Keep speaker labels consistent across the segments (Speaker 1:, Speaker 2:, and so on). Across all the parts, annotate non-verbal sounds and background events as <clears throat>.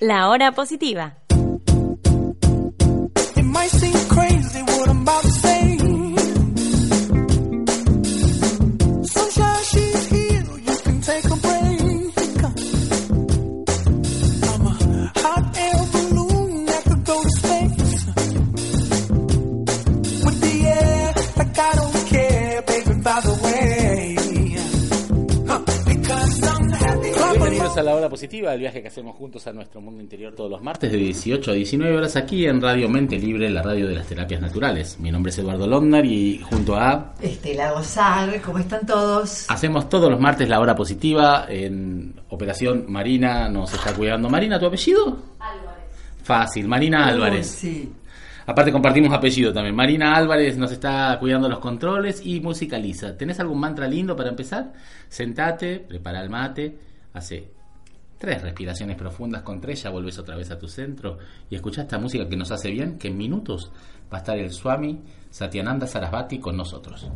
Speaker 1: La hora positiva.
Speaker 2: Positiva, el viaje que hacemos juntos a nuestro mundo interior todos los martes de 18 a 19 horas aquí en Radio Mente Libre, la radio de las terapias naturales. Mi nombre es Eduardo Londar y junto a
Speaker 3: Estela Gozar, ¿cómo están todos?
Speaker 2: hacemos todos los martes la hora positiva en Operación Marina nos está cuidando. Marina, ¿tu apellido? Álvarez. Fácil, Marina Álvarez.
Speaker 3: Sí.
Speaker 2: Aparte compartimos apellido también. Marina Álvarez nos está cuidando los controles y musicaliza. ¿Tenés algún mantra lindo para empezar? Sentate, prepara el mate, hace tres respiraciones profundas con tres, ya volvés otra vez a tu centro y escucha esta música que nos hace bien, que en minutos va a estar el Swami Satyananda Sarasvati con nosotros.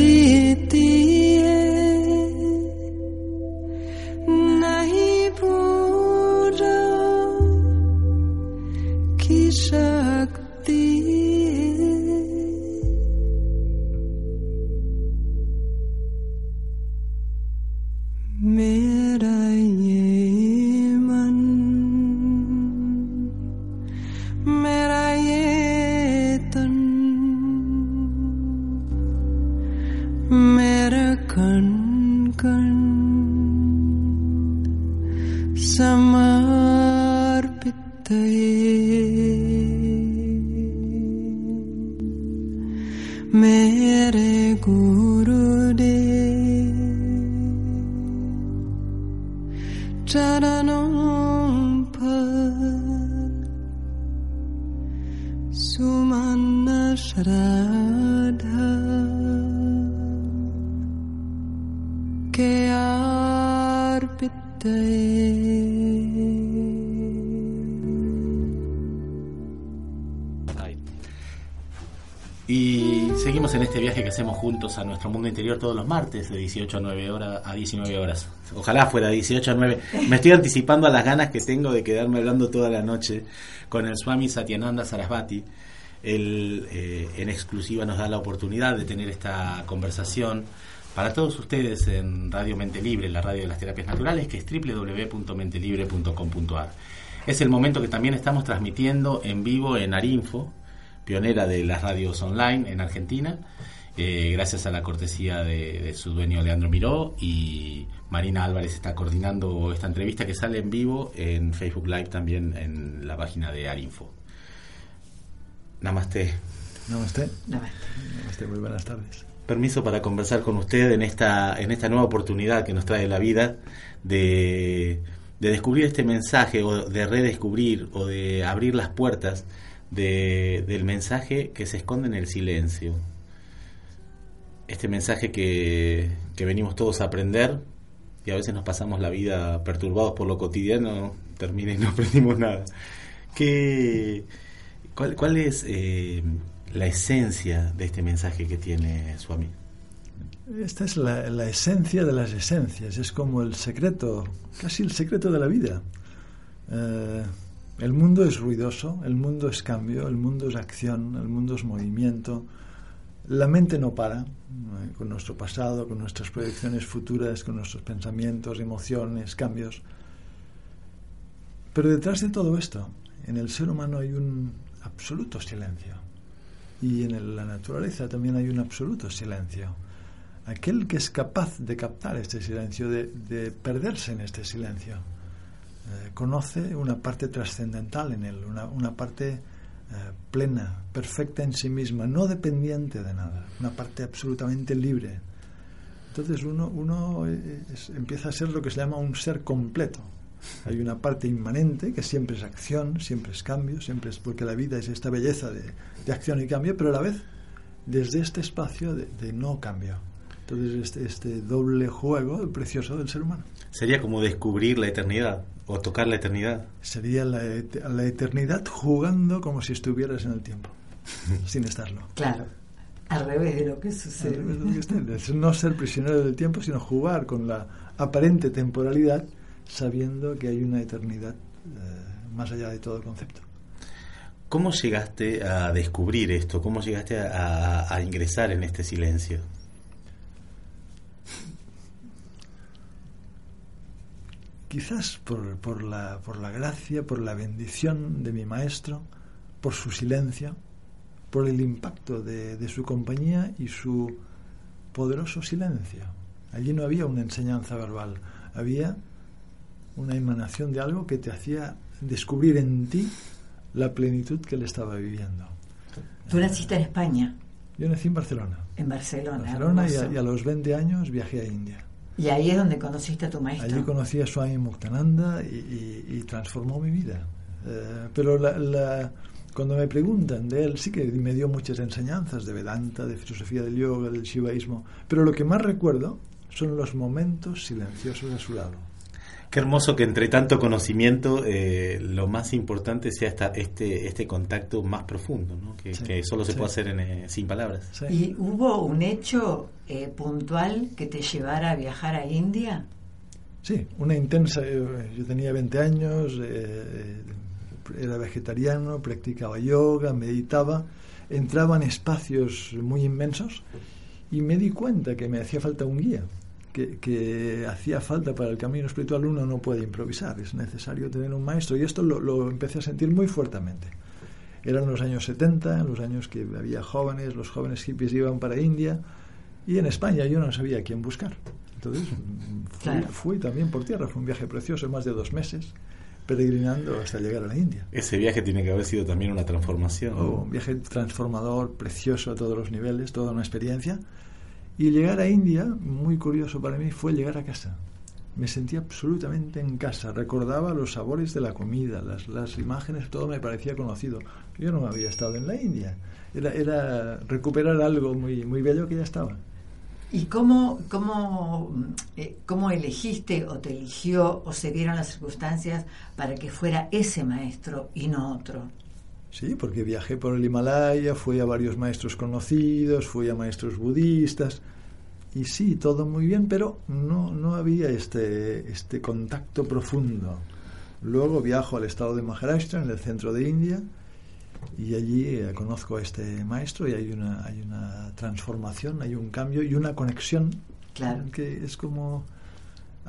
Speaker 4: ती ती juntos a nuestro mundo interior todos los martes de 18 a 9 horas a 19 horas. Ojalá fuera 18 a 9. Me estoy anticipando a las ganas que tengo de quedarme hablando toda la noche con el Swami Satyananda Sarasvati. Él eh, en exclusiva nos da la oportunidad de tener esta conversación para todos ustedes en Radio Mente Libre, la radio de las terapias naturales, que es www.mentelibre.com.ar. Es el momento que también estamos transmitiendo en vivo en Arinfo, pionera de las radios online en Argentina, eh, gracias a la cortesía de, de su dueño Leandro Miró y Marina Álvarez está coordinando esta entrevista que sale en vivo en Facebook Live también en la página de Arinfo. Namaste.
Speaker 5: Namaste.
Speaker 3: Namaste.
Speaker 5: Namaste, muy buenas tardes.
Speaker 4: Permiso para conversar con usted en esta, en esta nueva oportunidad que nos trae la vida de, de descubrir este mensaje o de redescubrir o de abrir las puertas de, del mensaje que se esconde en el silencio. Este mensaje que, que venimos todos a aprender y a veces nos pasamos la vida perturbados por lo cotidiano, termina y no <laughs> aprendimos nada. ¿Qué, cuál, ¿Cuál es eh, la esencia de este mensaje que tiene Swami?
Speaker 5: Esta es la, esencia de las esencias, es como el secreto, casi el secreto de la vida. Eh, el mundo es ruidoso, el mundo es cambio, el mundo es acción, el mundo es movimiento. La mente no para, eh, con nuestro pasado, con nuestras proyecciones futuras, con nuestros pensamientos, emociones, cambios. Pero detrás de todo esto, en el ser humano hay un absoluto silencio. Y en la naturaleza también hay un absoluto silencio. Aquel que es capaz de captar este silencio, de, de perderse en este silencio, eh, conoce una parte trascendental en él, una parte eh, plena, perfecta en sí misma, no dependiente de nada, una parte absolutamente libre. Entonces uno, uno es, empieza a ser lo que se llama un ser completo. Hay una parte inmanente que siempre es acción, siempre es cambio, siempre es porque la vida es esta belleza de, de acción y cambio, pero a la vez desde este espacio de no cambio. Entonces este, este doble juego precioso del ser humano.
Speaker 4: Sería como descubrir la eternidad o tocar la eternidad.
Speaker 5: Sería la, la eternidad jugando como si estuvieras en el tiempo, <laughs> sin estarlo.
Speaker 3: Claro, al revés de lo que sucede.
Speaker 5: Al revés de lo que está. Es no ser prisionero del tiempo, sino jugar con la aparente temporalidad sabiendo que hay una eternidad eh, más allá de todo concepto.
Speaker 4: ¿Cómo llegaste a descubrir esto? ¿Cómo llegaste a, a, a ingresar en este silencio?
Speaker 5: Quizás por, por, la, por la gracia, por la bendición de mi maestro, por su silencio, por el impacto de, de su compañía y su poderoso silencio. Allí no había una enseñanza verbal, había una emanación de algo que te hacía descubrir en ti la plenitud que él estaba viviendo.
Speaker 3: ¿Tú naciste en España?
Speaker 5: Yo nací en Barcelona.
Speaker 3: En Barcelona.
Speaker 5: Barcelona y a, y a, los 20 años viajé a India.
Speaker 3: Y ahí es donde conociste a tu maestro.
Speaker 5: Allí conocí a Swami Muktananda y, transformó mi vida. Eh, pero la, la, cuando me preguntan de él, sí que me dio muchas enseñanzas de Vedanta, de filosofía del yoga, del shivaísmo. Pero lo que más recuerdo son los momentos silenciosos a su lado.
Speaker 4: Qué hermoso que entre tanto conocimiento eh, lo más importante sea esta, este, este contacto más profundo, ¿no? que, sí, que, solo se sí. puede hacer en, eh, sin palabras.
Speaker 3: Sí. ¿Y hubo un hecho eh, puntual que te llevara a viajar a India?
Speaker 5: Sí, una intensa. Yo tenía 20 años, eh, era vegetariano, practicaba yoga, meditaba, entraba en espacios muy inmensos y me di cuenta que me hacía falta un guía que, que, hacía falta para el camino espiritual uno no puede improvisar, es necesario tener un maestro y esto lo, lo, empecé a sentir muy fuertemente. Eran los años 70, los años que había jóvenes, los jóvenes hippies iban para India Y en España yo no sabía a quién buscar. Entonces fui,
Speaker 3: Claro.
Speaker 5: fui también por tierra. Fue un viaje precioso, más de dos meses, peregrinando hasta llegar a la India.
Speaker 4: Ese viaje tiene que haber sido también una transformación. ¿no?
Speaker 5: Oh, un viaje transformador, precioso a todos los niveles, toda una experiencia. Y llegar a India, muy curioso para mí, fue llegar a casa. Me sentí absolutamente en casa. Recordaba los sabores de la comida, las, las imágenes, todo me parecía conocido. Yo no había estado en la India. Era, era recuperar algo muy, muy bello que ya estaba.
Speaker 3: ¿Y cómo, cómo, eh, cómo elegiste o te eligió o se dieron las circunstancias para que fuera ese maestro y no otro?
Speaker 5: Sí, porque viajé por el Himalaya, fui a varios maestros conocidos, fui a maestros budistas. Y sí, todo muy bien, pero no, no había este, este contacto profundo. Luego viajo al estado de Maharashtra, en el centro de India, y allí eh, conozco a este maestro y hay una, hay una transformación, hay un cambio y una conexión
Speaker 3: Claro.
Speaker 5: que es como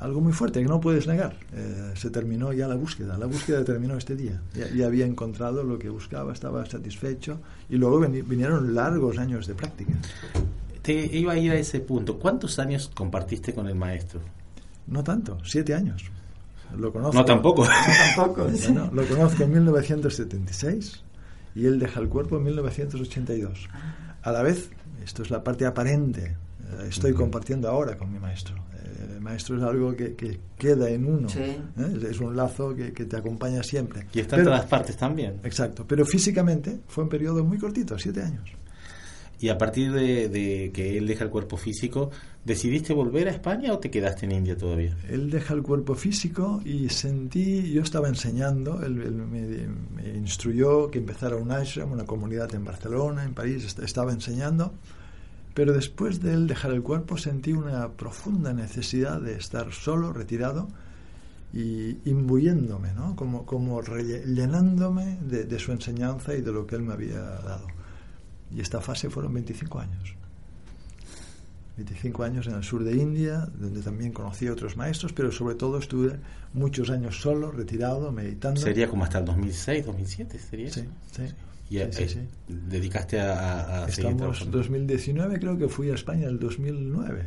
Speaker 5: algo muy fuerte que no puedes negar. Eh, se terminó ya la búsqueda, la búsqueda terminó este día. Ya, ya había encontrado lo que buscaba, estaba satisfecho y luego veni- vinieron largos años de práctica.
Speaker 4: Te iba a ir a ese punto. ¿Cuántos años compartiste con el maestro?
Speaker 5: No tanto, siete años. Lo conozco.
Speaker 4: No tampoco.
Speaker 3: Tampoco. <laughs>
Speaker 5: Bueno, lo conozco en 1976 y él deja el cuerpo en 1982. A la vez, esto es la parte aparente, eh, estoy compartiendo ahora con mi maestro. El maestro es algo que, que queda en uno,
Speaker 3: Sí.
Speaker 5: ¿eh? Es- un lazo que, que te acompaña siempre.
Speaker 4: Y está en todas partes también.
Speaker 5: Exacto, pero físicamente fue un periodo muy cortito, siete años.
Speaker 4: Y a partir de, de que él deja el cuerpo físico, ¿decidiste volver a España o te quedaste en India todavía?
Speaker 5: Él deja el cuerpo físico y sentí, yo estaba enseñando, él, él me, me instruyó que empezara un ashram, una comunidad en Barcelona, en París, est- estaba enseñando, pero después de él dejar el cuerpo sentí una profunda necesidad de estar solo, retirado y imbuyéndome, ¿no? como, como relle- llenándome de, de su enseñanza y de lo que él me había dado. Y esta fase fueron 25 años. 25 años en el sur de India, donde también conocí a otros maestros, pero sobre todo estuve muchos años solo, retirado, meditando.
Speaker 4: Sería como hasta el 2006, 2007, sería
Speaker 5: Sí,
Speaker 4: eso?
Speaker 5: sí.
Speaker 4: Y
Speaker 5: Sí,
Speaker 4: eh,
Speaker 5: sí, sí.
Speaker 4: dedicaste a, a-
Speaker 5: Estamos
Speaker 4: trabajando.
Speaker 5: 2019, creo que fui a España el 2009.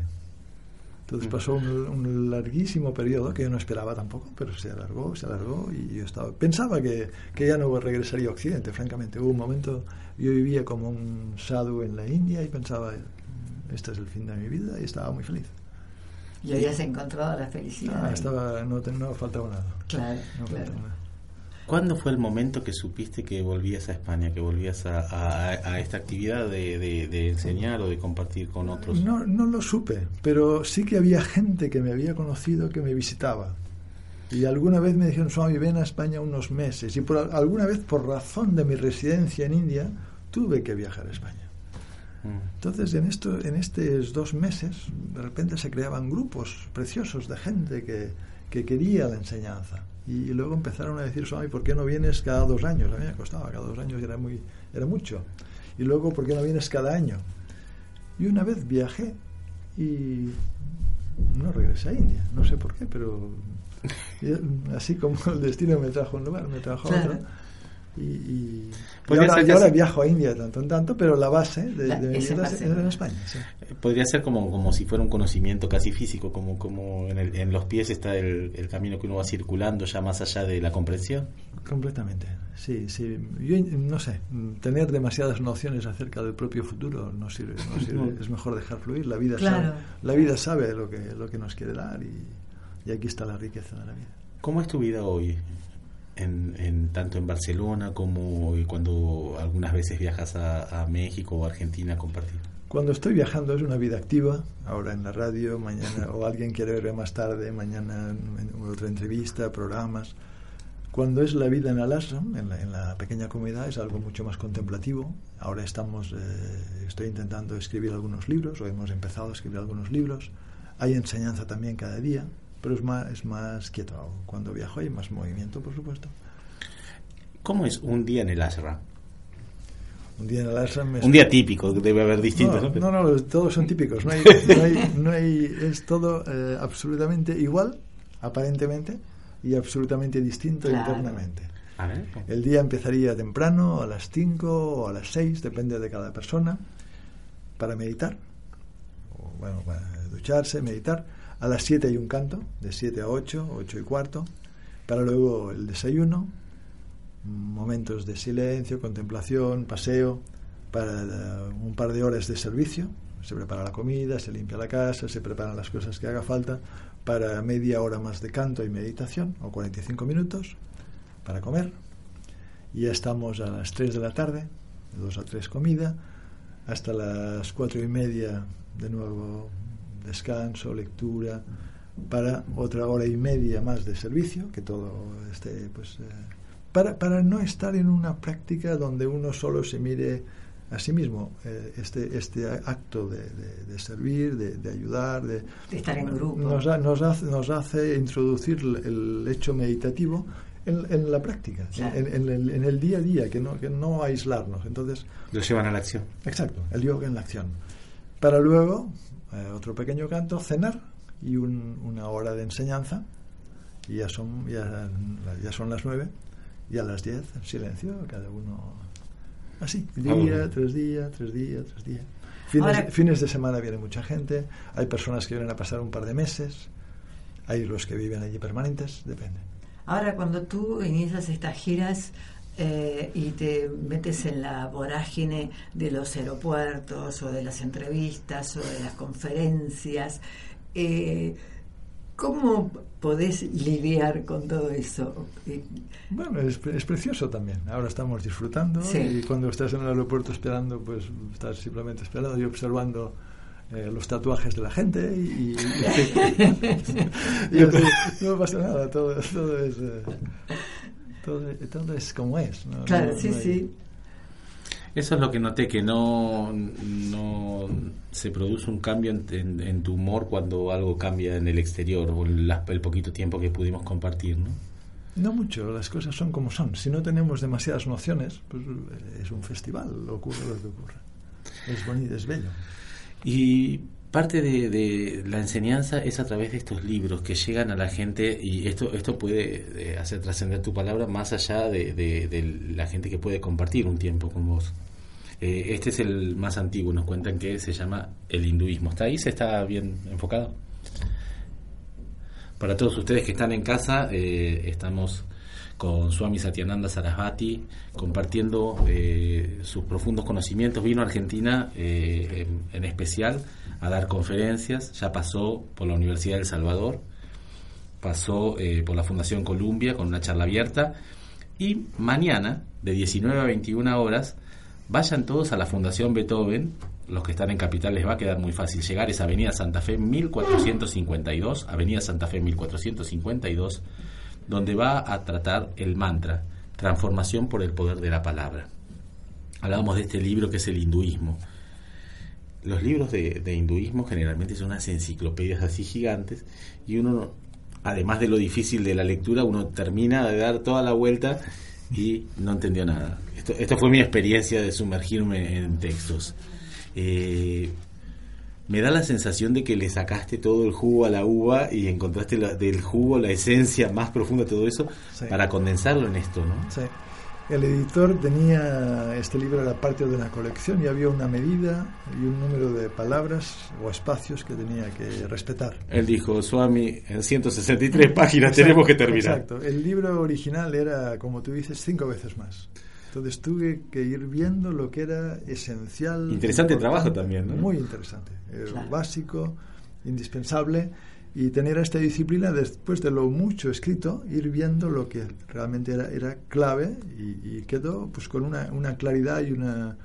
Speaker 5: Entonces
Speaker 4: Mm.
Speaker 5: pasó un, un larguísimo periodo que yo no esperaba tampoco, pero se alargó, se alargó y yo estaba pensaba que, que ya no regresaría a Occidente, francamente. Hubo un momento, yo vivía como un sadhu en la India y pensaba, este es el fin de mi vida y estaba muy feliz.
Speaker 3: Y habías encontrado la felicidad.
Speaker 5: Ah, estaba, no, no faltaba nada.
Speaker 3: Claro,
Speaker 5: No
Speaker 3: claro.
Speaker 5: faltaba nada.
Speaker 4: ¿Cuándo fue el momento que supiste que volvías a España, que volvías a, a- a esta actividad de, de- de enseñar o de compartir con otros?
Speaker 5: No, no lo supe, pero sí que había gente que me había conocido que me visitaba. Y alguna vez me dijeron, Swami, ven a España unos meses. Y por, al- alguna vez, por razón de mi residencia en India, tuve que viajar a España.
Speaker 4: Mm.
Speaker 5: Entonces, en, esto, en estos dos meses, de repente se creaban grupos preciosos de gente que, que quería la enseñanza. Y luego empezaron a decir, Swami, ¿por qué no vienes cada dos años? A mí me costaba, cada dos años era, muy, era mucho. Y luego, ¿por qué no vienes cada año? Y una vez viajé y no regresé a India. No sé por qué, pero así como el destino me trajo un lugar, me trajo
Speaker 3: Claro.
Speaker 5: Y, y- y ahora, ahora viajo a India tanto en tanto, pero la base de,
Speaker 3: La-
Speaker 5: de mi vida era en. España. sí.
Speaker 4: Podría ser como, como si fuera un conocimiento casi físico, como, como en, el- en los pies está el, el camino que uno va circulando ya más allá de la comprensión.
Speaker 5: Completamente, sí, sí. Yo no sé, tener demasiadas nociones acerca del propio futuro no sirve, no <laughs> sirve. Es mejor dejar fluir. La vida
Speaker 3: Claro.
Speaker 5: sabe, la vida sabe lo que lo que nos quiere dar y, y aquí está la riqueza de la vida.
Speaker 4: ¿Cómo es tu vida hoy? En, en- tanto en Barcelona como cuando algunas veces viajas a, a México o Argentina a compartir.
Speaker 5: Cuando estoy viajando es una vida activa, ahora en la radio, mañana, o alguien quiere verme más tarde, mañana en otra entrevista, programas. Cuando es la vida en el ashram, en la, en la pequeña comunidad, es algo mucho más contemplativo. Ahora estamos, eh, estoy intentando escribir algunos libros, o hemos empezado a escribir algunos libros. Hay enseñanza también cada día, pero es más, es más quieto. Cuando viajo hay más movimiento, por supuesto.
Speaker 4: ¿Cómo es un día en el ashram?
Speaker 5: Un día en el ashram es
Speaker 4: Un día típico, debe haber distintos.
Speaker 5: No,
Speaker 4: ¿no?
Speaker 5: no, no, todos son típicos. No hay, <laughs> no hay, no hay- es todo eh, absolutamente igual, aparentemente, y absolutamente distinto
Speaker 3: Claro.
Speaker 5: internamente.
Speaker 4: A ver,
Speaker 5: El día empezaría temprano, a las 5 o a las 6, depende de cada persona, para meditar. bueno, para ducharse, meditar. A las 7 hay un canto, de 7 a 8, 8 y cuarto, para luego el desayuno, momentos de silencio, contemplación, paseo, para eh, un par de horas de servicio, se prepara la comida, se limpia la casa, se preparan las cosas que haga falta, para media hora más de canto y meditación, o 45 minutos, para comer. Y ya estamos a las 3 de la tarde, de 2 a 3 comida, hasta las 4 y media de nuevo descanso, lectura, para otra hora y media más de servicio, que todo esté, pues, eh, para, para no estar en una práctica donde uno solo se mire a sí mismo. Eh, este, este acto de, de- de servir, de, de ayudar, de,
Speaker 3: De estar en grupo.
Speaker 5: nos, ha- nos hace, nos hace introducir el, hecho meditativo en, en la práctica,
Speaker 3: Claro.
Speaker 5: en, en el, en el día a día, que no, que no aislarnos. Entonces,
Speaker 4: Lo llevan a la acción.
Speaker 5: Exacto, el yoga en la acción. Para luego, eh, otro pequeño canto, cenar y un- una hora de enseñanza. Y ya son, ya, ya son las nueve. Y a las diez, silencio, cada uno así, día
Speaker 4: bueno.
Speaker 5: tras día, tras día, tras día. Fines,
Speaker 3: Ahora-
Speaker 5: fines de semana viene mucha gente, hay personas que vienen a pasar un par de meses, hay los que viven allí permanentes, depende.
Speaker 3: Ahora, cuando tú inicias estas giras eh, y te metes en la vorágine de los aeropuertos o de las entrevistas o de las conferencias, eh, ¿cómo podés lidiar con todo eso?
Speaker 5: Bueno, es, es precioso también. Ahora estamos disfrutando
Speaker 3: Sí.
Speaker 5: y cuando estás en el aeropuerto esperando, pues estás simplemente esperando y observando eh, los tatuajes de la gente y, y- y <laughs> <laughs> así, no pasa nada, todo, todo es eh, todo, todo es como es. ¿no?
Speaker 3: claro,
Speaker 5: No-
Speaker 3: sí,
Speaker 5: no hay-
Speaker 3: sí.
Speaker 4: Eso es lo que noté, que no, no se produce un cambio en, en- en tu humor cuando algo cambia en el exterior o el, las- el poquito tiempo que pudimos compartir, ¿no?
Speaker 5: No mucho, las cosas son como son. Si no tenemos demasiadas nociones, pues eh, es un festival, ocurre lo que ocurre. Es bonito, es bello.
Speaker 4: Y parte de, la enseñanza es a través de estos libros que llegan a la gente y esto esto puede eh, hacer trascender tu palabra más allá de la gente que puede compartir un tiempo con vos. Eh, este es el más antiguo, nos cuentan que se llama el hinduismo. ¿Está ahí? ¿Se está bien enfocado? Para todos ustedes que están en casa, eh, estamos con Swami Satyananda Sarasvati compartiendo eh, sus profundos conocimientos. Vino a Argentina eh, en, especial a dar conferencias, ya pasó por la Universidad del Salvador, pasó eh, por la Fundación Columbia con una charla abierta y mañana de 19 a 21 horas vayan todos a la Fundación Beethoven. Los que están en Capital les va a quedar muy fácil llegar. Es Avenida Santa Fe 1452, Avenida Santa Fe 1452, donde va a tratar el mantra, transformación por el poder de la palabra. Hablábamos de este libro que es el hinduismo. Los libros de, de hinduismo generalmente son unas enciclopedias así gigantes y uno, además de lo difícil de la lectura, uno termina de dar toda la vuelta y no entendió nada. Esto, esta fue mi experiencia de sumergirme en textos. Eh, me da la sensación de que le sacaste todo el jugo a la uva y encontraste la- del jugo la esencia más profunda de todo eso
Speaker 5: Sí.
Speaker 4: para condensarlo en esto, ¿no?
Speaker 5: Sí. El editor tenía, este libro era parte de una colección y había una medida y un número de palabras o espacios que tenía que respetar.
Speaker 4: Él dijo, Swami, en 163 <laughs> páginas tenemos que terminar.
Speaker 5: Exacto. El libro original era, como tú dices, cinco veces más. Entonces tuve que ir viendo lo que era esencial.
Speaker 4: Interesante trabajo también, ¿no?
Speaker 5: Muy interesante. eh,
Speaker 3: Claro.
Speaker 5: Básico, indispensable. Y tener esta disciplina, después de lo mucho escrito, ir viendo lo que realmente era, era clave y, y quedó pues con una, una claridad y una...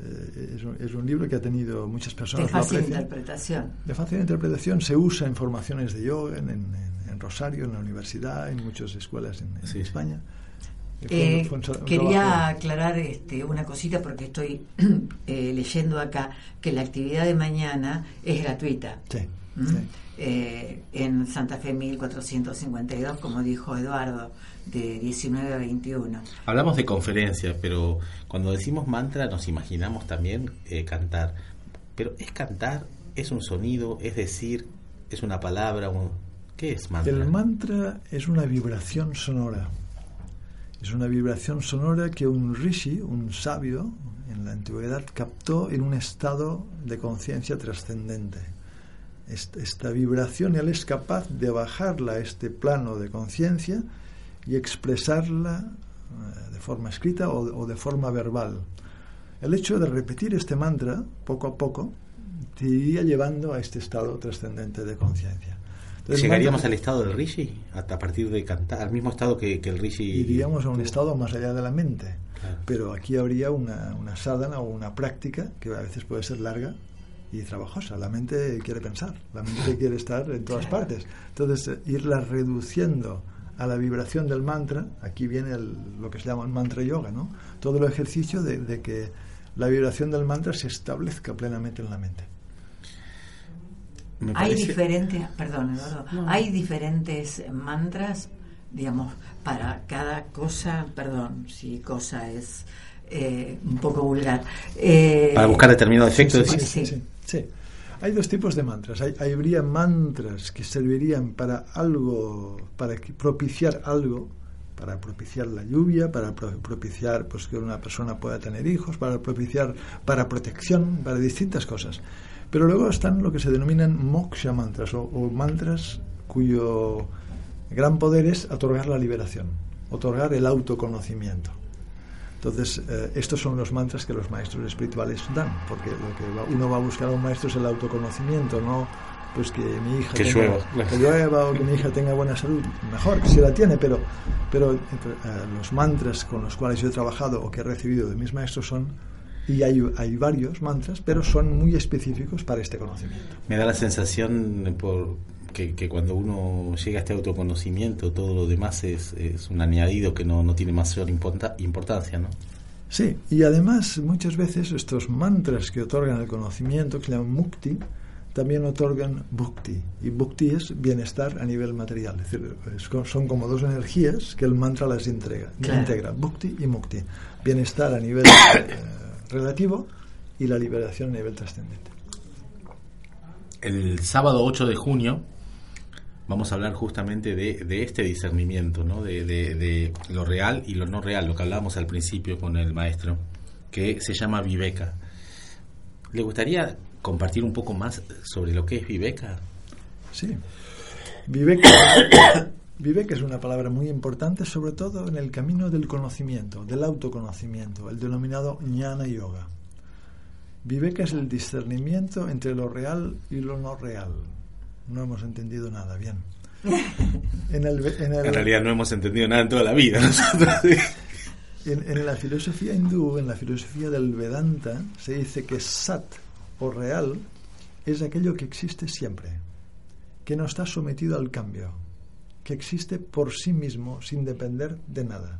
Speaker 5: eh, es, un, es un libro que ha tenido muchas
Speaker 3: De
Speaker 5: personas. lo
Speaker 3: fácil
Speaker 5: aprecian.
Speaker 3: interpretación.
Speaker 5: De fácil interpretación se usa en formaciones de yoga en, en- en Rosario, en la universidad, en muchas escuelas en, en
Speaker 4: Sí.
Speaker 5: España. Fue-
Speaker 3: Eh,
Speaker 5: fue un tra- un
Speaker 3: quería
Speaker 5: trabajo-
Speaker 3: aclarar este, una cosita porque estoy <clears throat> eh, leyendo acá que la actividad de mañana es gratuita.
Speaker 5: Sí,
Speaker 3: ¿Mm?
Speaker 5: sí.
Speaker 3: Eh, en Santa Fe 1452, como dijo Eduardo, de 19 a 21.
Speaker 4: Hablamos de conferencia, pero cuando decimos mantra nos imaginamos también eh, cantar. Pero ¿es cantar? ¿Es un sonido? ¿Es decir? ¿Es una palabra? un- ¿Qué es mantra?
Speaker 5: El mantra es una vibración sonora. Es una vibración sonora que un rishi, un sabio, en la antigüedad captó en un estado de conciencia trascendente. Est- Esta vibración él es capaz de bajarla a este plano de conciencia y expresarla eh, de forma escrita o de forma verbal. El hecho de repetir este mantra poco a poco te iría llevando a este estado trascendente de conciencia.
Speaker 4: ¿Llegaríamos al estado del Rishi? Hasta a partir de cantar, al mismo estado que, que el Rishi.
Speaker 5: iríamos a un estado más allá de la mente.
Speaker 4: Claro.
Speaker 5: Pero aquí habría una, una sadhana o una práctica que a veces puede ser larga y trabajosa. La mente quiere pensar, la mente quiere estar en todas <laughs> partes. Entonces, eh, irla reduciendo a la vibración del mantra, aquí viene el- lo que se llama el mantra yoga, ¿no? Todo el ejercicio de, de que la vibración del mantra se establezca plenamente en la mente.
Speaker 4: Me
Speaker 3: Hay
Speaker 4: parece-
Speaker 3: diferentes, perdón, Eduardo, hay diferentes mantras, digamos, para cada cosa, perdón, si cosa es eh, un poco vulgar. Eh,
Speaker 4: Para buscar determinado efecto.
Speaker 5: Sí, sí, sí, sí. Hay dos tipos de mantras. Hay, hay- habría mantras que servirían para algo, para propiciar algo, para propiciar la lluvia, para pro- propiciar pues, que una persona pueda tener hijos, para propiciar, para protección, para distintas cosas. Pero luego están lo que se denominan moksha mantras o, o mantras cuyo gran poder es otorgar la liberación, otorgar el autoconocimiento. Entonces, eh, estos son los mantras que los maestros espirituales dan, porque lo que va- uno va a buscar a un maestro es el autoconocimiento, no pues que mi hija
Speaker 4: Que
Speaker 5: tenga,
Speaker 4: llueva.
Speaker 5: que llueva o que mi hija tenga buena salud, mejor si la tiene, pero pero eh, los mantras con los cuales yo he trabajado o que he recibido de mis maestros son y hay, hay varios mantras, pero son muy específicos para este conocimiento.
Speaker 4: Me da la sensación por que, que cuando uno llega a este autoconocimiento, todo lo demás es, es un añadido que no, no tiene mayor importa- importancia, ¿no?
Speaker 5: Sí, y además muchas veces estos mantras que otorgan el conocimiento, que se llaman mukti, también otorgan bhukti. Y bhukti es bienestar a nivel material. Es decir, es son como dos energías que el mantra las entrega,
Speaker 3: Claro.
Speaker 5: integra, bhukti y mukti. Bienestar a nivel <coughs> eh, relativo y la liberación a nivel trascendente.
Speaker 4: El sábado 8 de junio vamos a hablar justamente de, de este discernimiento, ¿no? De, de- de lo real y lo no real, lo que hablábamos al principio con el maestro, que se llama Viveka. ¿Le gustaría compartir un poco más sobre lo que es Viveka?
Speaker 5: Sí. Viveka, Viveka es una palabra muy importante, sobre todo en el camino del conocimiento, del autoconocimiento, el denominado jnana yoga. Viveka es el discernimiento entre lo real y lo no real. No hemos entendido nada bien. <laughs> En, el, en, el-
Speaker 4: En realidad no hemos entendido nada en toda la vida <laughs> nosotros.
Speaker 5: en- en la filosofía hindú, en la filosofía del Vedanta, se dice que sat o real es aquello que existe siempre, que no está sometido al cambio, que existe por sí mismo sin depender de nada.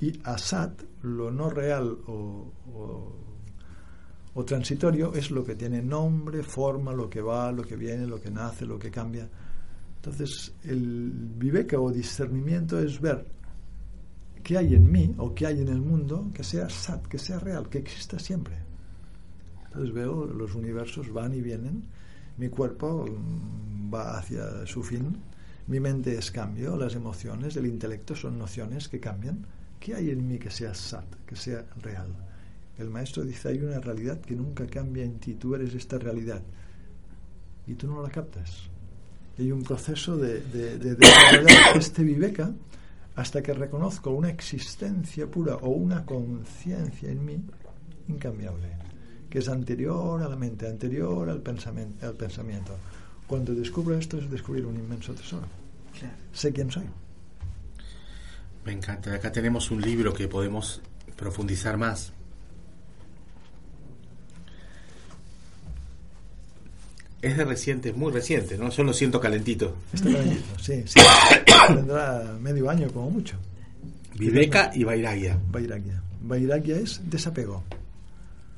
Speaker 5: Y asat, lo no real o, o- transitorio, es lo que tiene nombre, forma, lo que va, lo que viene, lo que nace, lo que cambia. Entonces, el viveka o discernimiento es ver qué hay en mí o qué hay en el mundo que sea sat, que sea real, que exista siempre. Entonces veo los universos van y vienen, mi cuerpo va hacia su fin, mi mente es cambio, las emociones, el intelecto son nociones que cambian. ¿Qué hay en mí que sea sat, que sea real? El maestro dice, hay una realidad que nunca cambia en ti, tú eres esta realidad y tú no la captas. Hay un proceso de, de, este viveka hasta que reconozco una existencia pura o una conciencia en mí incambiable, que es anterior a la mente, anterior. Al pensamiento. Cuando descubro esto es descubrir un inmenso tesoro.
Speaker 3: Claro.
Speaker 5: Sé quién soy.
Speaker 4: Me encanta. Acá tenemos un libro que podemos profundizar más. Es de reciente, es muy reciente, ¿no? Yo lo siento calentito.
Speaker 5: Está calentito, sí, sí. <coughs> Tendrá medio año como mucho.
Speaker 4: Viveka y Vairagya.
Speaker 5: Vairagya. Vairagya es desapego.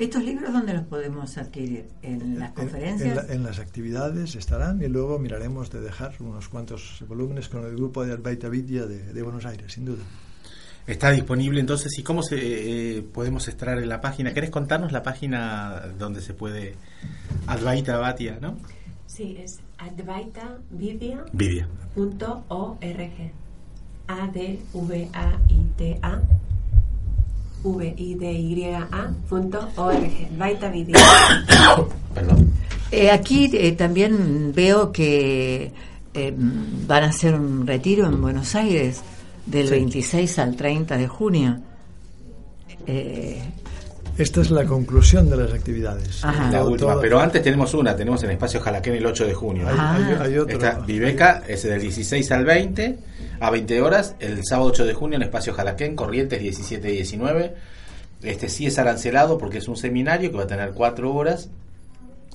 Speaker 3: ¿Estos libros dónde los podemos adquirir? ¿En las
Speaker 5: En-
Speaker 3: conferencias?
Speaker 5: En, la- en las actividades estarán y luego miraremos de dejar unos cuantos volúmenes con el grupo de Advaita Vidya de, de Buenos Aires, sin duda.
Speaker 4: Está disponible entonces. ¿Y cómo se eh, podemos extraer en la página? ¿Querés contarnos la página donde se puede Advaita Bhatia, no?
Speaker 6: Sí, es advaitavidya.org.
Speaker 4: Vidya.
Speaker 6: A-D-V-A-I-T-A V-I-D-Y-A punto org. Vaita Vidya. <coughs>
Speaker 4: Perdón.
Speaker 3: Eh, aquí eh, también veo que eh, van a hacer un retiro en Buenos Aires del 26 al 30 de junio. Eh,
Speaker 5: Esta es la conclusión de las actividades.
Speaker 3: Ajá.
Speaker 4: La última. Pero antes tenemos una, tenemos en Espacio Jalaquén el 8 de junio.
Speaker 5: hay,
Speaker 3: Ah.
Speaker 5: hay- hay otro.
Speaker 4: Esta Viveca es del 16 al 20, a 20 horas, el sábado 8 de junio en Espacio Jalaquén, Corrientes 17 y 19. Este sí es arancelado porque es un seminario que va a tener 4 horas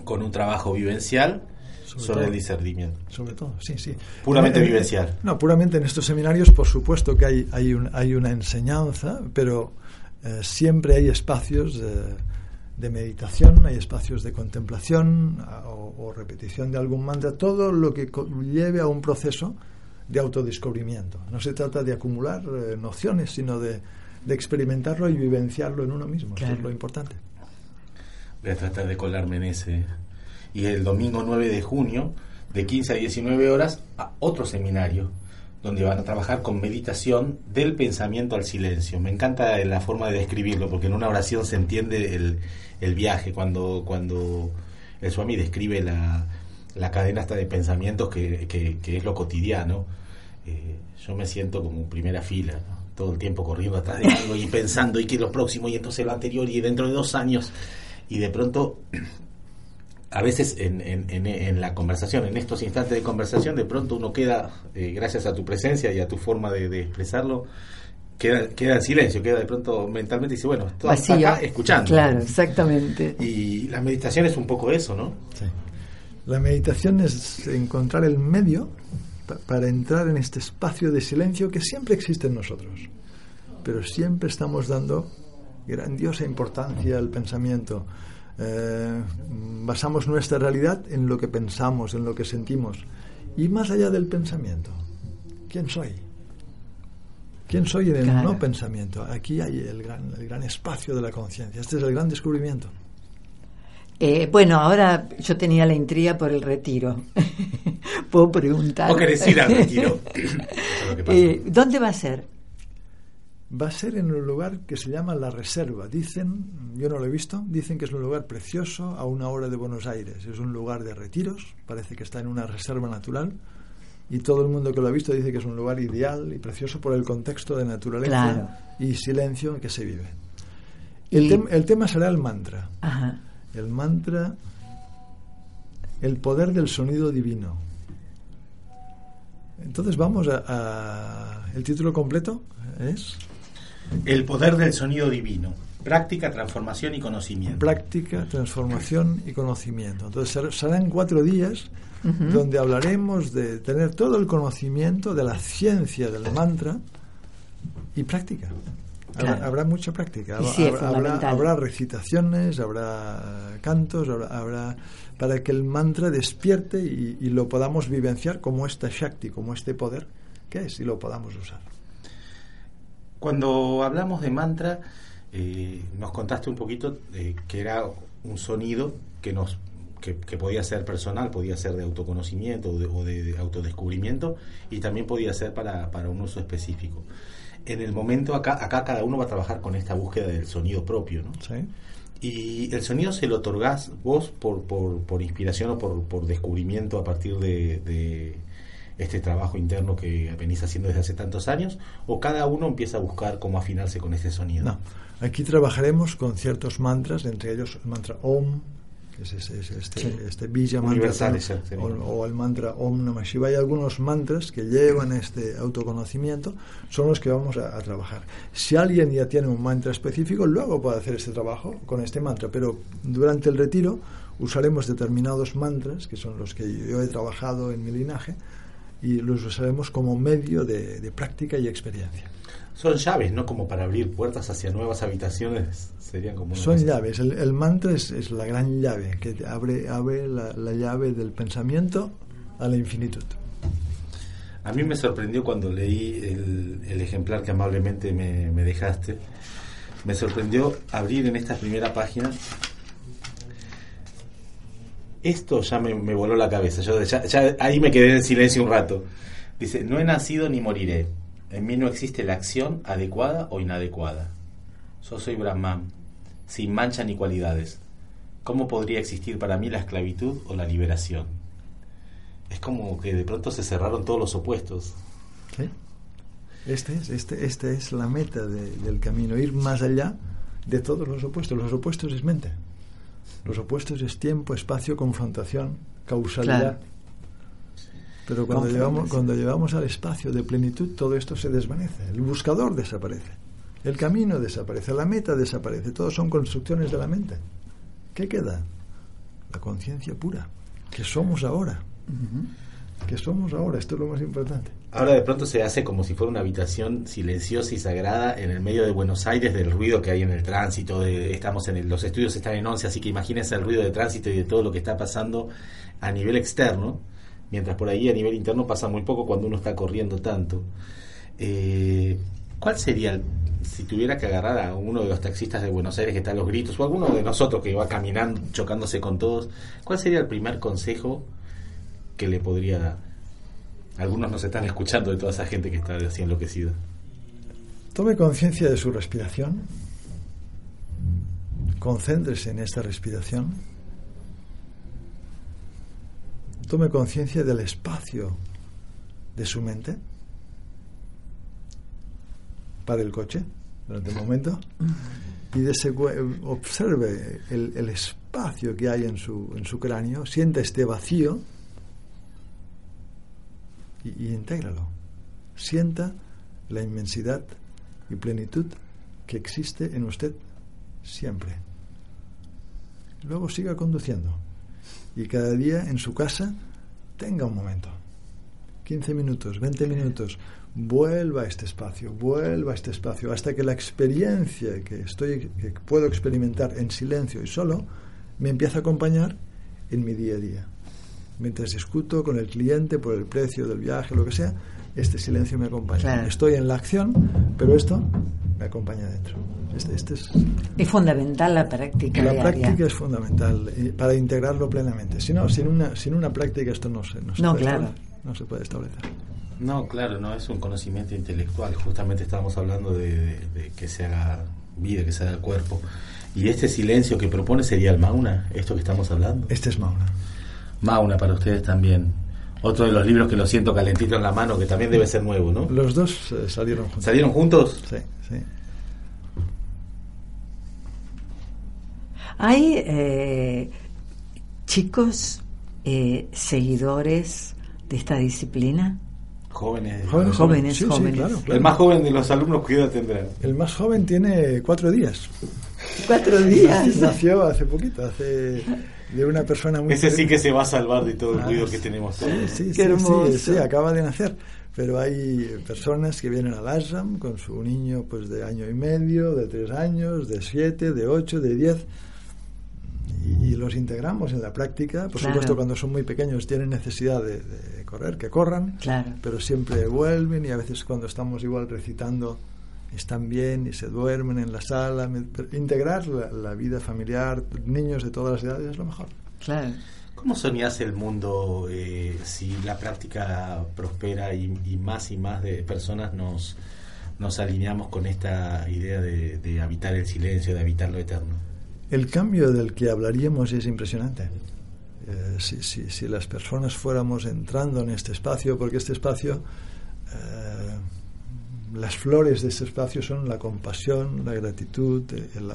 Speaker 4: con un trabajo vivencial
Speaker 5: Sobre
Speaker 4: sobre,
Speaker 5: todo.
Speaker 4: el discernimiento.
Speaker 5: Sobre todo, sí, sí.
Speaker 4: Puramente
Speaker 5: Eh, eh,
Speaker 4: vivencial.
Speaker 5: No, puramente en estos seminarios, por supuesto que hay, hay, un- hay una enseñanza, pero eh, siempre hay espacios de, de meditación, hay espacios de contemplación a- o, o repetición de algún mantra, todo lo que lleve a un proceso de autodescubrimiento. No se trata de acumular eh, nociones, sino de, de experimentarlo y vivenciarlo en uno mismo. Eso
Speaker 3: Claro.
Speaker 5: es lo importante.
Speaker 4: Voy a tratar de colarme en ese. Y el domingo 9 de junio, de 15 a 19 horas, a otro seminario, donde van a trabajar con meditación del pensamiento al silencio. Me encanta la forma de describirlo, porque en una oración se entiende el, el viaje, cuando, cuando el Swami describe la, la cadena hasta de pensamientos que, que- que es lo cotidiano. Eh, yo me siento como en primera fila, ¿no? todo el tiempo corriendo atrás de algo y pensando y que lo próximo y entonces lo anterior y dentro de dos años y de pronto a veces en, en- en- en la conversación, en estos instantes de conversación, de pronto uno queda, eh, gracias a tu presencia y a tu forma de, de expresarlo, queda, queda en silencio, queda de pronto mentalmente y dice, bueno, estoy acá escuchando.
Speaker 3: Claro, exactamente.
Speaker 4: Y la meditación es un poco eso, ¿no?
Speaker 5: Sí. La meditación es encontrar el medio pa- para entrar en este espacio de silencio que siempre existe en nosotros, pero siempre estamos dando grandiosa importancia al pensamiento. Eh, basamos nuestra realidad en lo que pensamos, en lo que sentimos. Y más allá del pensamiento, ¿quién soy? ¿Quién soy en el
Speaker 3: Claro.
Speaker 5: no pensamiento? Aquí hay el gran, el gran espacio de la conciencia. Este es el gran descubrimiento.
Speaker 3: Eh, bueno, ahora yo tenía la intriga por el retiro. <laughs> Puedo preguntar.
Speaker 4: ¿Vos querés ir al retiro? <laughs> Eso es lo que pasa.
Speaker 3: Eh, ¿Dónde va a ser?
Speaker 5: Va a ser en un lugar que se llama La Reserva. Dicen, yo no lo he visto, dicen que es un lugar precioso a una hora de Buenos Aires. Es un lugar de retiros, parece que está en una reserva natural. Y todo el mundo que lo ha visto dice que es un lugar ideal y precioso por el contexto de naturaleza
Speaker 3: Claro.
Speaker 5: y silencio en que se vive. El,
Speaker 3: Y-
Speaker 5: tem- el tema será el mantra.
Speaker 3: Ajá.
Speaker 5: El mantra, el poder del sonido divino. Entonces vamos a, a- el título completo es
Speaker 4: El poder del sonido divino. Práctica, transformación y conocimiento.
Speaker 5: práctica, transformación y conocimiento. Entonces ser- serán cuatro días donde hablaremos de tener todo el conocimiento de la ciencia del mantra y práctica. Habrá,
Speaker 3: Claro.
Speaker 5: habrá mucha práctica.
Speaker 3: Sí,
Speaker 5: habrá, habrá, habrá recitaciones, habrá cantos, habrá, habrá- para que el mantra despierte y, y lo podamos vivenciar como esta Shakti, como este poder que es y lo podamos usar.
Speaker 4: Cuando hablamos de mantra, eh, nos contaste un poquito de que era un sonido que nos que, que podía ser personal, podía ser de autoconocimiento o de, o de- de autodescubrimiento y también podía ser para, para un uso específico. En el momento acá, acá cada uno va a trabajar con esta búsqueda del sonido propio, ¿no?
Speaker 5: ¿sí?
Speaker 4: Y el sonido se lo otorgás vos por, por, por inspiración o por, por descubrimiento a partir de, de este trabajo interno que venís haciendo desde hace tantos años, o cada uno empieza a buscar cómo afinarse con este sonido.
Speaker 5: No, aquí trabajaremos con ciertos mantras, entre ellos el mantra Om, es, es este,
Speaker 4: Sí.
Speaker 5: este Bija mantra, o, o el mantra Om Namah Shivaya. Algunos mantras que llevan este autoconocimiento, son los que vamos a, a trabajar. Si alguien ya tiene un mantra específico, luego puede hacer este trabajo con este mantra, pero durante el retiro usaremos determinados mantras, que son los que yo he trabajado en mi linaje, y los usaremos como medio de- de práctica y experiencia.
Speaker 4: Son llaves, ¿no? Como para abrir puertas hacia nuevas habitaciones. Serían como
Speaker 5: Son llaves. El, el mantra es, es la gran llave que abre, abre la, la llave del pensamiento a la infinitud.
Speaker 4: A mí me sorprendió cuando leí el, el ejemplar que amablemente me, me dejaste. Me sorprendió abrir en esta primera página. Esto ya me, me voló la cabeza. Yo ya- ya ahí me quedé en silencio un rato. Dice, no he nacido ni moriré. En mí no existe la acción adecuada o inadecuada. Yo soy Brahman, sin mancha ni cualidades. ¿Cómo podría existir para mí la esclavitud o la liberación? Es como que de pronto se cerraron todos los opuestos.
Speaker 5: ¿Sí? Este es, este, esta es la meta de- del camino, ir más allá de todos los opuestos. Los opuestos es mente. Los opuestos es tiempo, espacio, confrontación, causalidad.
Speaker 3: Claro.
Speaker 5: Pero cuando llegamos, cuando llegamos al espacio de plenitud, todo esto se desvanece. El buscador desaparece. El camino desaparece. La meta desaparece. Todos son construcciones de la mente. ¿Qué queda? La conciencia pura. Que somos ahora. Que somos ahora. Esto es lo más importante.
Speaker 4: Ahora de pronto se hace como si fuera una habitación silenciosa y sagrada en el medio de Buenos Aires del ruido que hay en el tránsito. De, estamos en el- los estudios están en 11, así que imagínense el ruido de tránsito y de todo lo que está pasando a nivel externo, mientras por ahí a nivel interno pasa muy poco cuando uno está corriendo tanto. Eh, ¿Cuál sería, el- si tuviera que agarrar a uno de los taxistas de Buenos Aires que está a los gritos, o alguno de nosotros que va caminando, chocándose con todos, cuál sería el primer consejo que le podría dar? Algunos nos están escuchando de toda esa gente que está así enloquecida.
Speaker 5: Tome conciencia de su respiración. Concéntrese en esta respiración. Tome conciencia del espacio de su mente. Para el coche durante un momento y observe el, el espacio que hay en su, en su cráneo, sienta este vacío y, y intégralo. Sienta la inmensidad y plenitud que existe en usted siempre. Luego siga conduciendo y cada día en su casa tenga un momento. 15 minutos, 20 minutos, vuelva a este espacio, vuelva a este espacio, hasta que la experiencia que estoy, que puedo experimentar en silencio y solo, me empieza a acompañar en mi día a día. Mientras discuto con el cliente por el precio del viaje, lo que sea, este silencio me acompaña.
Speaker 3: Claro.
Speaker 5: Estoy en la acción, pero esto me acompaña dentro. Este, este es,
Speaker 3: Es fundamental la práctica
Speaker 5: la
Speaker 3: diaria.
Speaker 5: práctica es fundamental eh, para integrarlo plenamente. Si no, sin una, sin una práctica esto no se, no se
Speaker 3: No,
Speaker 5: puede
Speaker 3: claro.
Speaker 5: establecer. No se puede establecer.
Speaker 4: No, claro, no es un conocimiento intelectual. Justamente estábamos hablando de, de- de que se haga vida, que se haga cuerpo. Y este silencio que propone sería el Mauna, esto que estamos hablando.
Speaker 5: Este es Mauna.
Speaker 4: Mauna para ustedes también. Otro de los libros que lo siento calentito en la mano, que también debe ser nuevo, ¿no?
Speaker 5: Los dos eh, salieron juntos.
Speaker 4: ¿Salieron juntos?
Speaker 5: Sí, sí.
Speaker 3: Hay eh, chicos eh, seguidores de esta disciplina.
Speaker 4: Jóvenes.
Speaker 5: Jóvenes,
Speaker 3: Jóvenes,
Speaker 5: sí, sí, claro, claro.
Speaker 4: El más joven de los alumnos, ¿qué edad tendrá?
Speaker 5: El más joven tiene cuatro días.
Speaker 3: Cuatro días.
Speaker 5: Nació hace poquito, hace de una persona muy...
Speaker 4: Ese sí que se va a salvar de todo el
Speaker 5: Ah,
Speaker 4: ruido que tenemos todos.
Speaker 5: Sí,
Speaker 3: Qué
Speaker 5: sí,
Speaker 3: hermoso.
Speaker 5: sí, sí, acaba de nacer. Pero hay personas que vienen al ashram con su niño pues de año y medio, de tres años, de siete, de ocho, de diez. Y, y los integramos en la práctica. Por
Speaker 3: Claro.
Speaker 5: supuesto, cuando son muy pequeños tienen necesidad de, de correr, que corran.
Speaker 3: Claro.
Speaker 5: Pero siempre vuelven y a veces cuando estamos igual recitando están bien y se duermen en la sala. Integrar la, la vida familiar, niños de todas las edades es lo mejor.
Speaker 3: Claro.
Speaker 4: ¿Cómo soñás el mundo eh, si la práctica prospera y, y más y más de personas nos, nos alineamos con esta idea de, de habitar el silencio, de habitar lo eterno?
Speaker 5: El cambio del que hablaríamos es impresionante. Eh, si, las personas fuéramos entrando en este espacio, porque este espacio, eh, las flores de este espacio son la compasión, la gratitud,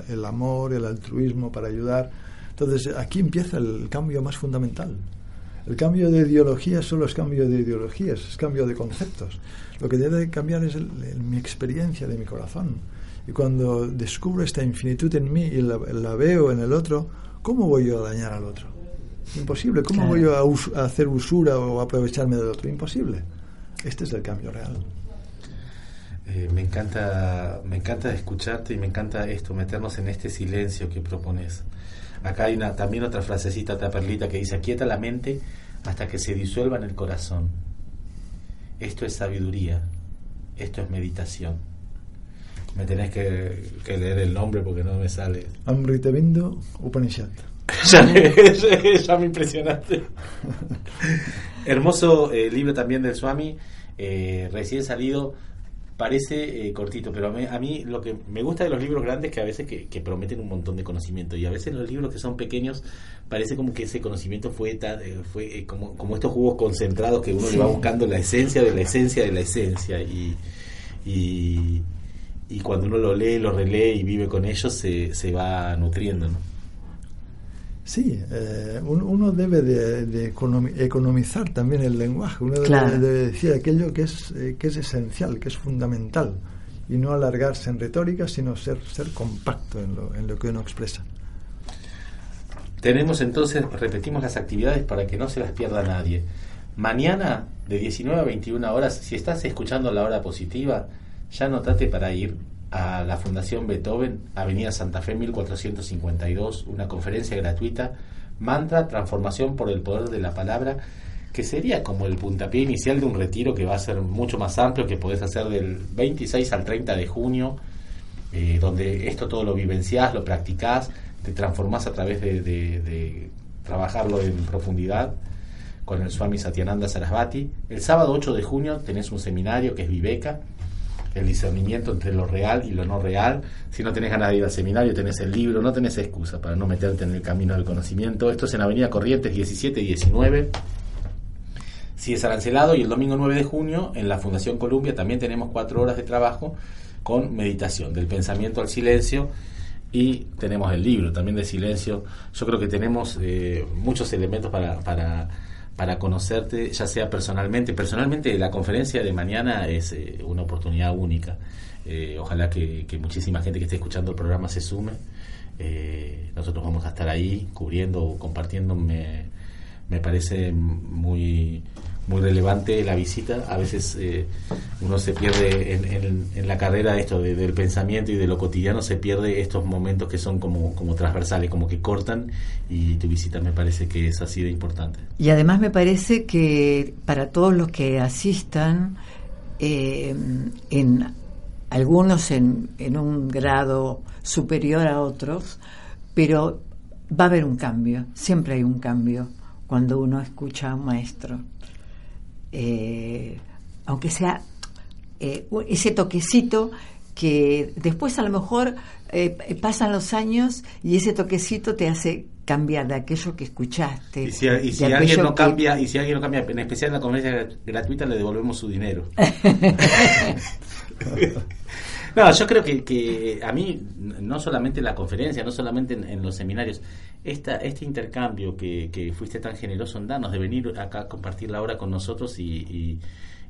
Speaker 5: el, amor, el altruismo para ayudar. Entonces aquí empieza el cambio más fundamental. El cambio de ideología solo es cambio de ideologías, es cambio de conceptos. Lo que debe cambiar es el- mi experiencia de mi corazón. Y cuando descubro esta infinitud en mí y la, veo en el otro, ¿cómo voy yo a dañar al otro? Imposible. ¿Cómo voy yo a, hacer usura o aprovecharme del otro? Imposible. Este es el cambio real.
Speaker 4: Eh, me encanta me encanta escucharte y me encanta esto, meternos en este silencio que propones. Acá hay una, también otra frasecita, otra perlita que dice, aquieta la mente hasta que se disuelva en el corazón. Esto es sabiduría, esto es meditación. Me tenés que, que leer el nombre porque no me sale.
Speaker 5: Amrita Bindu Upanishad. <laughs>
Speaker 4: ya, <laughs> me, ya me impresionaste. <laughs> Hermoso eh, libro también del Swami, eh, recién salido. parece eh, cortito, pero a mí, a mí lo que me gusta de los libros grandes es que a veces que, que prometen un montón de conocimiento y a veces los libros que son pequeños parece como que ese conocimiento fue, ta- eh, fue eh, como, como estos jugos concentrados que uno le va buscando la esencia de la esencia de la esencia y, y, y cuando uno lo lee, lo relee y vive con ellos se, se va nutriendo, ¿no?
Speaker 5: Sí, eh, un- uno debe de, de economi- economizar también el lenguaje, uno debe,
Speaker 3: Claro.
Speaker 5: de decir aquello que es, eh, que es esencial, que es fundamental, y no alargarse en retórica, sino ser, ser compacto en lo, en lo que uno expresa.
Speaker 4: Tenemos entonces, repetimos las actividades para que no se las pierda nadie. Mañana, de 19 a 21 horas, si estás escuchando la hora positiva, ya anotate para ir a la Fundación Beethoven, Avenida Santa Fe 1452, una conferencia gratuita, Mantra, Transformación por el Poder de la Palabra, que sería como el puntapié inicial de un retiro que va a ser mucho más amplio, que podés hacer del 26 al 30 de junio, eh, donde esto todo lo vivenciás, lo practicás, te transformás a través de, de- trabajarlo en profundidad con el Swami Satyananda Sarasvati. El sábado 8 de junio tenés un seminario que es Viveca, el discernimiento entre lo real y lo no real. Si no tenés ganas de ir al seminario, tenés el libro, no tenés excusa para no meterte en el camino del conocimiento. Esto es en Avenida Corrientes 17 y 19. Si es arancelado y el domingo 9 de junio en la Fundación Columbia también tenemos cuatro horas de trabajo con meditación, del pensamiento al silencio y tenemos el libro también de silencio. Yo creo que tenemos eh, muchos elementos para, para, para conocerte, ya sea personalmente. Personalmente la conferencia de mañana es eh, una oportunidad única. Eh, ojalá que, muchísima gente que esté escuchando el programa se sume. Eh, nosotros vamos a estar ahí cubriendo, compartiendo. Me, me parece muy muy relevante la visita. A veces eh, uno se pierde en, la carrera esto de- del pensamiento y de lo cotidiano, se pierde estos momentos que son como, transversales, como que cortan y tu visita me parece que es así de importante.
Speaker 3: Y además me parece que para todos los que asistan, eh, en algunos en un grado superior a otros, pero va a haber un cambio, siempre hay un cambio cuando uno escucha a un maestro. Eh, aunque sea eh, ese toquecito que después a lo mejor eh, pasan los años y ese toquecito te hace cambiar de aquello que escuchaste.
Speaker 4: Y si, y alguien no
Speaker 3: que-
Speaker 4: cambia, y si alguien no cambia, en especial en la conferencia grat- gratuita, le devolvemos su dinero. <laughs> <laughs> No, yo creo que, que a mí, no solamente en la conferencia, no solamente en, en los seminarios, esta, este intercambio que, que fuiste tan generoso en darnos, de venir acá a compartir la hora con nosotros y, y-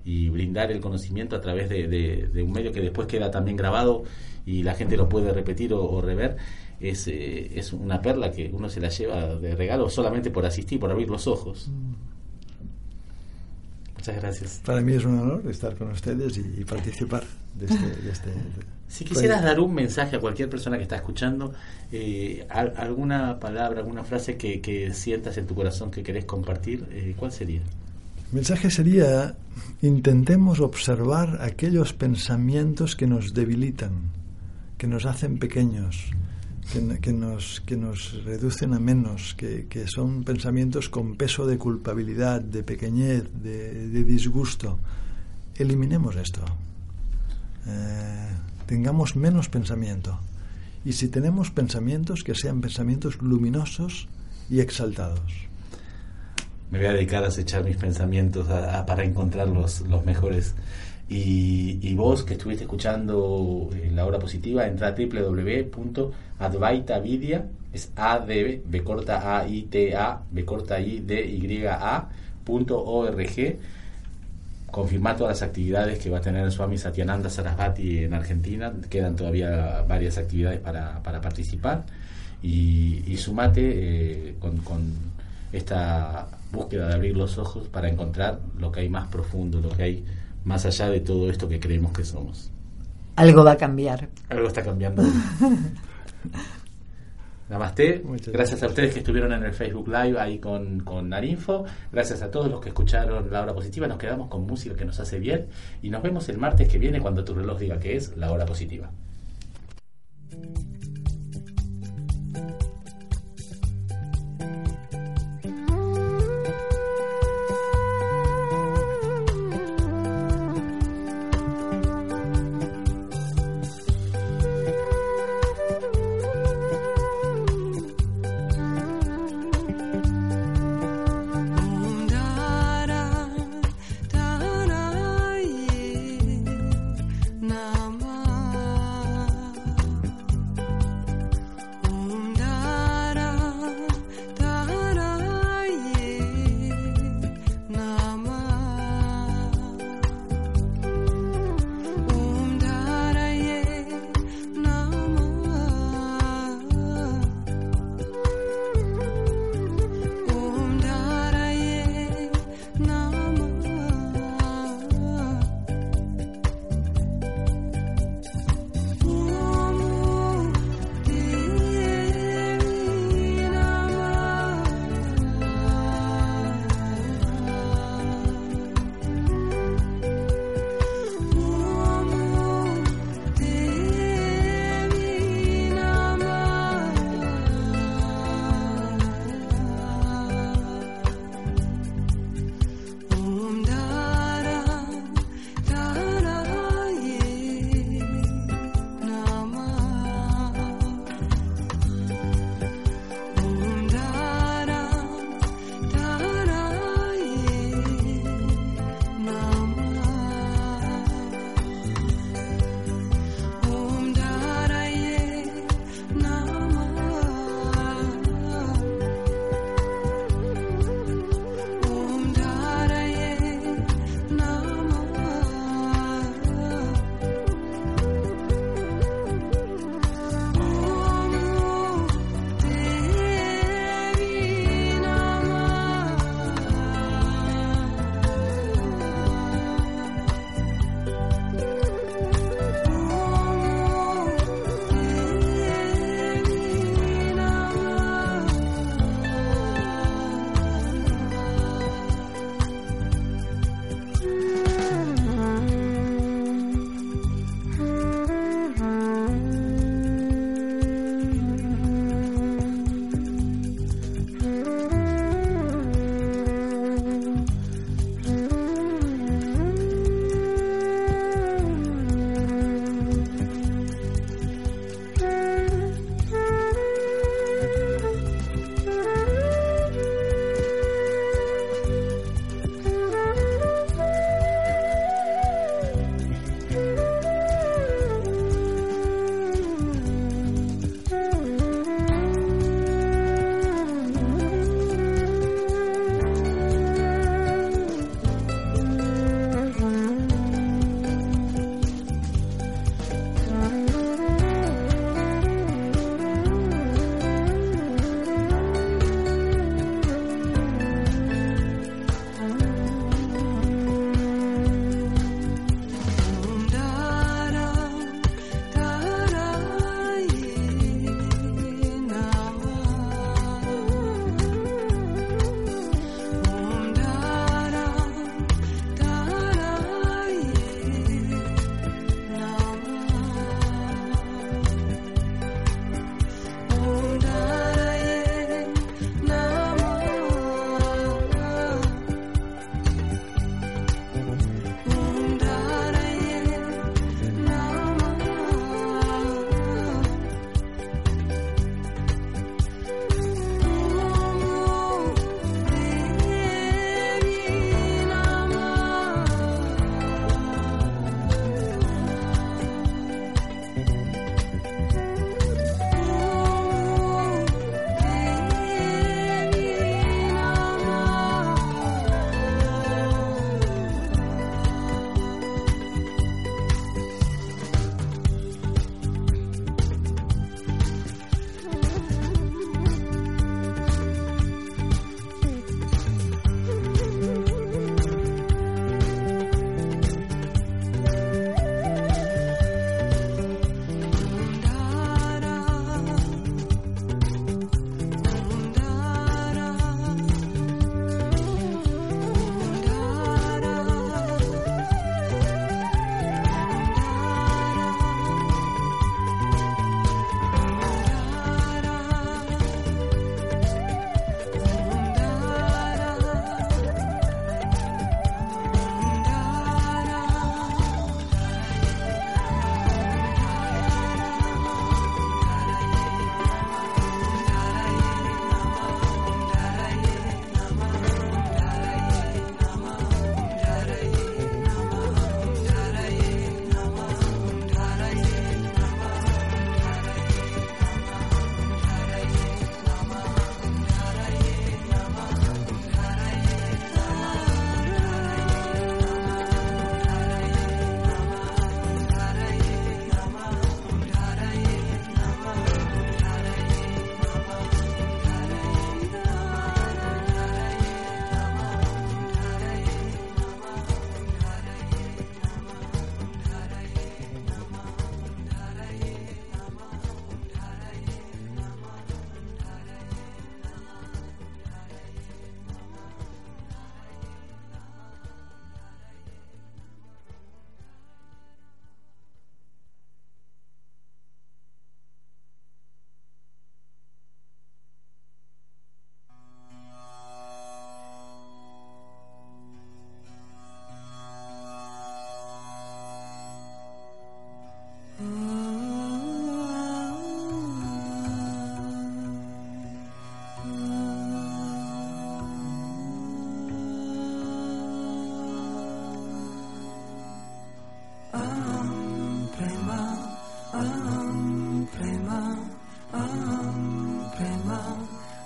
Speaker 4: y brindar el conocimiento a través de, de- de un medio que después queda también grabado y la gente lo puede repetir o, o rever, es, eh, es una perla que uno se la lleva de regalo solamente por asistir, por abrir los ojos. Muchas gracias.
Speaker 5: Para mí es un honor estar con ustedes y, y participar de este... de este-
Speaker 4: Si quisieras dar un mensaje a cualquier persona que está escuchando, eh, al- alguna palabra, alguna frase que, que sientas en tu corazón que querés compartir, eh, ¿cuál sería?
Speaker 5: El mensaje sería, intentemos observar aquellos pensamientos que nos debilitan, que nos hacen pequeños, que, que nos, que nos reducen a menos, que, que son pensamientos con peso de culpabilidad, de pequeñez, de, de disgusto. Eliminemos esto. Eh, tengamos menos pensamiento. Y si tenemos pensamientos, que sean pensamientos luminosos y exaltados.
Speaker 4: Me voy a dedicar a acechar mis pensamientos para encontrar los, mejores. Y, vos que estuviste escuchando en la hora positiva, entra a www.advaitavidya, es A D B corta A I T A B corta I D Y A punto org confirmar todas las actividades que va a tener Swami Satyananda Sarasvati en Argentina. Quedan todavía varias actividades para, para participar. Y, y sumate eh, con, con esta búsqueda de abrir los ojos para encontrar lo que hay más profundo, lo que hay más allá de todo esto que creemos que somos.
Speaker 3: Algo va a cambiar.
Speaker 4: Algo está cambiando. <laughs> Namaste.
Speaker 5: Muchas
Speaker 4: gracias a ustedes que estuvieron en el Facebook Live ahí con, con Narinfo. Gracias a todos los que escucharon la hora positiva. Nos quedamos con música que nos hace bien. Y nos vemos el martes que viene cuando tu reloj diga que es la hora positiva.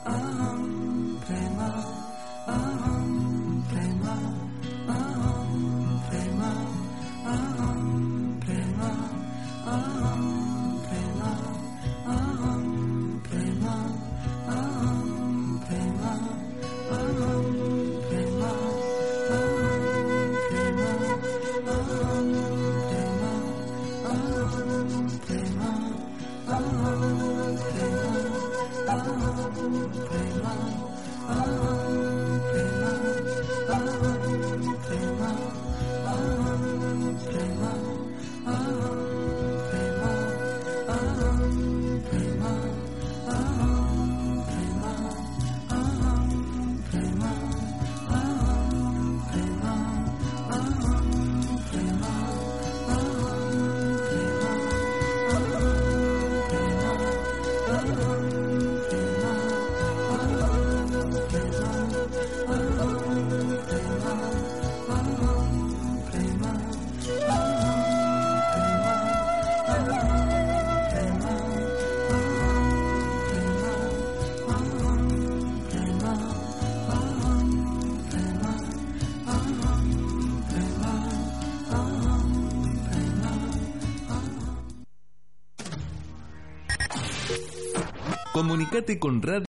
Speaker 4: um.
Speaker 7: Comunicate con Radio